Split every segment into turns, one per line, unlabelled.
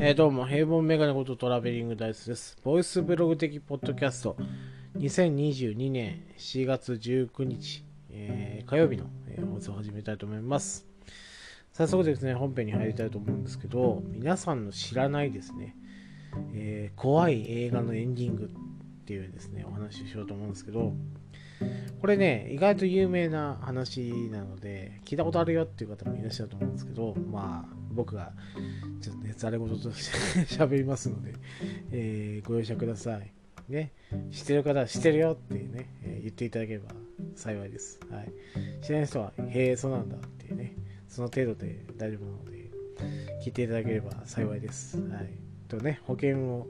えー、どうも、平凡メガネことトラベリングダイスです。ボイスブログ的ポッドキャスト、2022年4月19日、えー、火曜日の、えー、放送を始めたいと思います。早速ですね、本編に入りたいと思うんですけど、皆さんの知らないですね、えー、怖い映画のエンディングっていうですね、お話をしようと思うんですけど、これね、意外と有名な話なので、聞いたことあるよっていう方もいらっしゃると思うんですけど、まあ、僕がちょっとね、ざれ言として喋りますので、えー、ご容赦ください。ね、知ってる方は知ってるよってね、えー、言っていただければ幸いです。はい。知らない人は、へえ、そうなんだっていうね、その程度で大丈夫なので、聞いていただければ幸いです。はい。とね、保険を、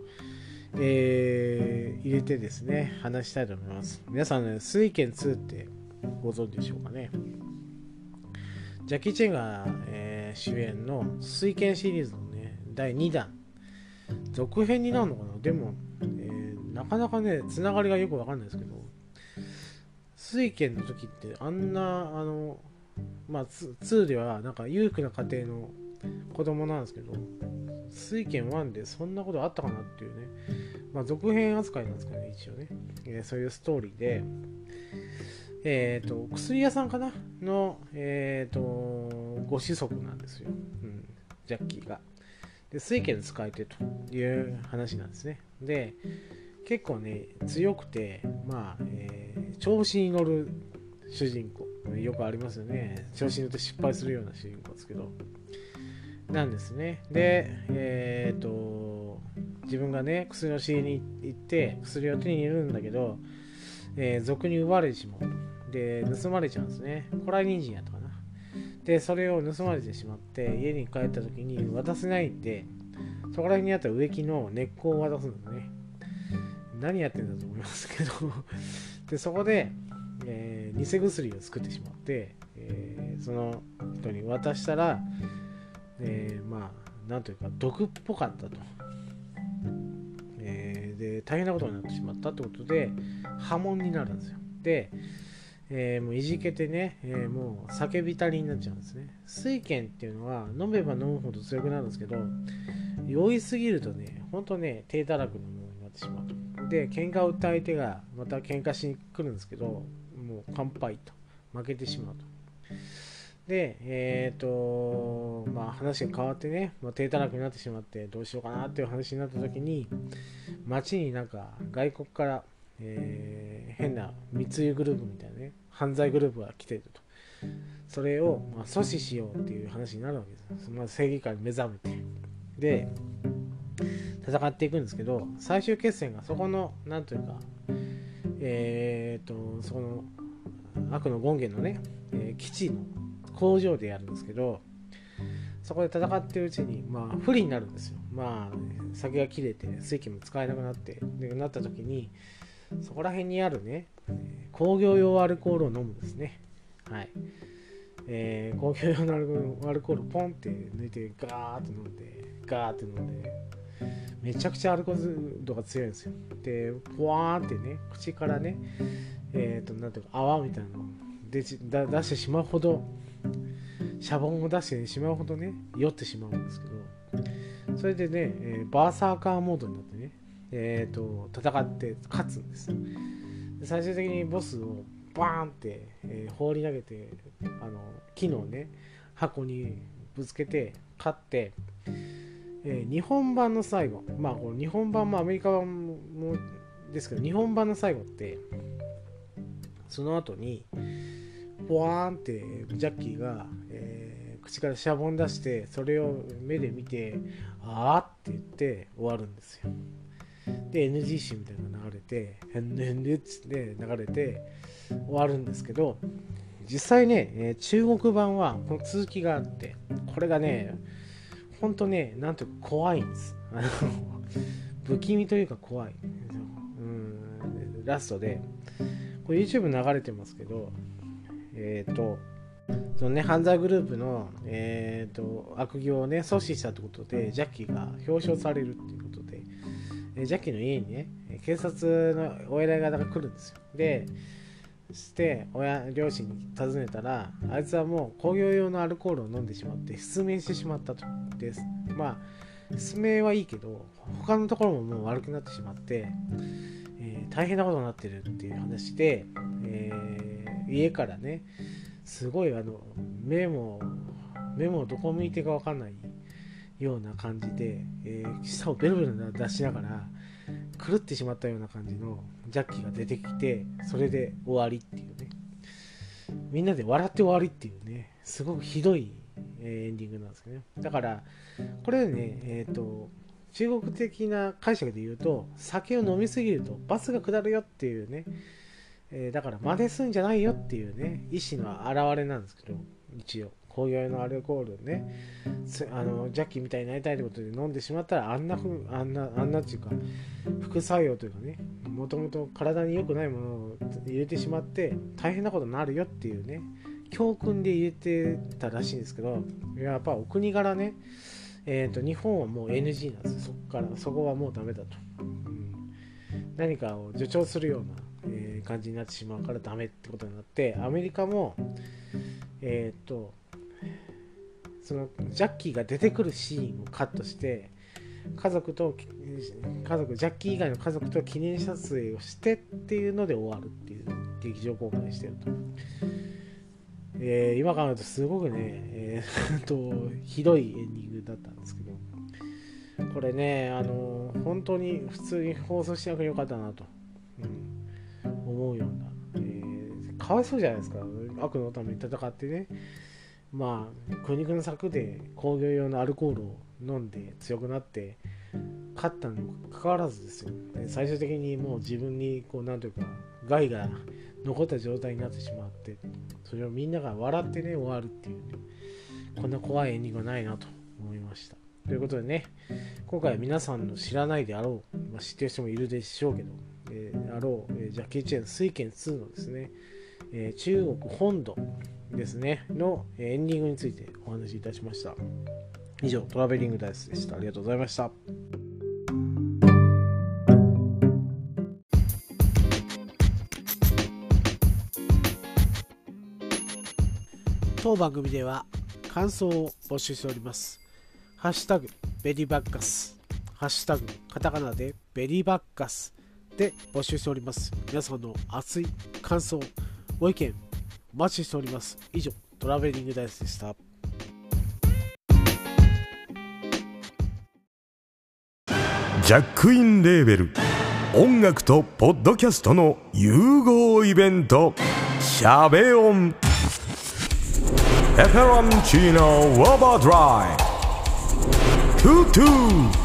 えー、入れてですね、話したいと思います。皆さんね、水拳2ってご存知でしょうかね。ジャッキー・チェンが、えー、主演の水拳シリーズのね、第2弾。続編になるのかな？でも、えー、なかなかね、つながりがよくわかんないですけど、水拳の時ってあんな、あの、まあ、2ではなんか裕福な家庭の子供なんですけど、水拳1でそんなことあったかなっていうね、まあ、続編扱いなんですかね、一応ね、えー、そういうストーリーで、えっ、ー、と、薬屋さんかなの、えっ、ー、と、ご子息なんですよ。うん、ジャッキーが。で、水拳使えてという話なんですね。で、結構ね、強くて、まあ、えー、調子に乗る主人公。よくありますよね。調子に乗って失敗するような主人公ですけど。なんですね。で、えっ、ー、と、自分がね、薬を仕入れに行って、薬を手に入れるんだけど、えー、俗に奪われてしまう。で、盗まれちゃうんですね。古来人参やったかな。で、それを盗まれてしまって、家に帰った時に渡せないんで、そこら辺にあった植木の根っこを渡すんですね。何やってんだと思いますけどで、そこで、えー、偽薬を作ってしまって、えー、その人に渡したら、え、まあ、なんというか、毒っぽかったと。えー、で、大変なことになってしまったってことで、波紋になるんですよ。で、えー、もういじけてね、えー、もう叫びたりになっちゃうんですね。水拳っていうのは飲めば飲むほど強くなるんですけど、酔いすぎるとね、ほんとね、低たらくのものになってしまう。で、喧嘩を売った相手がまた喧嘩しに来るんですけど、もう乾杯と。負けてしまうと。で、えっ、ー、と、まあ話が変わってね、まあ、低たらくになってしまってどうしようかなっていう話になった時に、街になんか外国から、えー、変な密輸グループみたいなね、犯罪グループが来てると。それを、まあ、阻止しようっていう話になるわけです。まあ、正義感に目覚めて。で、戦っていくんですけど、最終決戦がそこの、なんというか、えっ、ー、と、その、悪の権限のね、えー、基地の工場でやるんですけどそこで戦ってるうちにまあ不利になるんですよ。まあ先が切れて水器も使えなくなってでなった時にそこら辺にあるね工業用アルコールを飲むんですね。はい。えー、工業用のアルコールをポンって抜いてガーって飲んでガーって飲んでめちゃくちゃアルコール度が強いんですよ。でポワーってね口からねえっ、ー、となんていうか泡みたいなのを出出してしまうほどシャボンを出してしまうほどね酔ってしまうんですけどそれでね、えー、バーサーカーモードになってね、えーと、戦って勝つんです最終的にボスをバーンって、えー、放り投げてあの木のね箱にぶつけて勝って、えー、日本版の最後まあこの日本版もアメリカ版もですけど日本版の最後ってその後にポワーンってジャッキーが、えー、口からシャボン出してそれを目で見てあーって言って終わるんですよ。で NG 集みたいなのが流れて「へんへんで」っつって流れて終わるんですけど実際ね、えー、中国版はこの続きがあってこれがねほんとねなんていうか怖いんです。不気味というか怖いうんラストでこれ YouTube 流れてますけどえっ、ー、と、そのね、犯罪グループの、えーと、悪行をね、阻止したってことで、ジャッキーが表彰されるっていうことで、えジャッキーの家にね、警察のお偉い方が来るんですよ。で、して親両親に尋ねたらあいつはもう工業用のアルコールを飲んでしまって失明してしまったとですまあ爪はいいけど他のところももう悪くなってしまって、えー、大変なことになってるっていう話で、えー、家からねすごいあの目も目もどこ向いてか分かんないような感じで、えー、舌をベロベロ出しながら狂ってしまったような感じのジャッキが出てきてそれで終わりっていうね。みんなで笑って終わりっていうねすごくひどい、えエンディングなんですけどね。だからこれねえっ、ー、と中国的な解釈で言うと酒を飲みすぎるとバスが下るよっていうね、えー、だから真似すんじゃないよっていうね意思の表れなんですけど一応工業用のアルコールねあのジャッキーみたいになりたいってことで飲んでしまったらあんなふあんなあんなっていうか副作用というかねもともと体に良くないものを入れてしまって大変なことになるよっていうね教訓で入れてたらしいんですけどやっぱお国柄ねえーと、日本はもう NG なんですよ。そこからそこはもうダメだと、うん、何かを助長するような、えー、感じになってしまうからダメってことになってアメリカもえっ、ー、とそのジャッキーが出てくるシーンをカットして家族と家族ジャッキー以外の家族と記念撮影をしてっていうので終わるっていう劇場公開してると、えー、今考えるとすごくね、えー、とひどいエンディングだったんですけど。これねあの本当に普通に放送しなくてよかったなと、うん、思うような、えー、かわいそうじゃないですか。悪のために戦ってね。まあ苦肉の策で工業用のアルコールを飲んで強くなって勝ったにもかかわらずですよ。最終的にもう自分にこうなんというか害が残った状態になってしまってそれをみんなが笑ってね終わるっていうねこんな怖いエンディングはないなと思いました。ということでね今回は皆さんの知らないであろう、まあ、知ってる人もいるでしょうけど、えー、あろう、えー、ジャッキー・チェン水拳2のですね、えー、中国本土ですね、のエンディングについてお話しいたしました。以上、トラベリングダイスでした。ありがとうございました。当番組では感想を募集しております。ハッシュタグベリーバッカス、ハッシュタグカタカナでベリーバッカスで募集しております。皆さんの熱い感想、ご意見、お待ちしております。以上、トラベリングダイスでした。
ジャックインレーベル音楽とポッドキャストの融合イベント「シャベオン」「エフェロンチーノウォーバードライ」「トゥトゥ」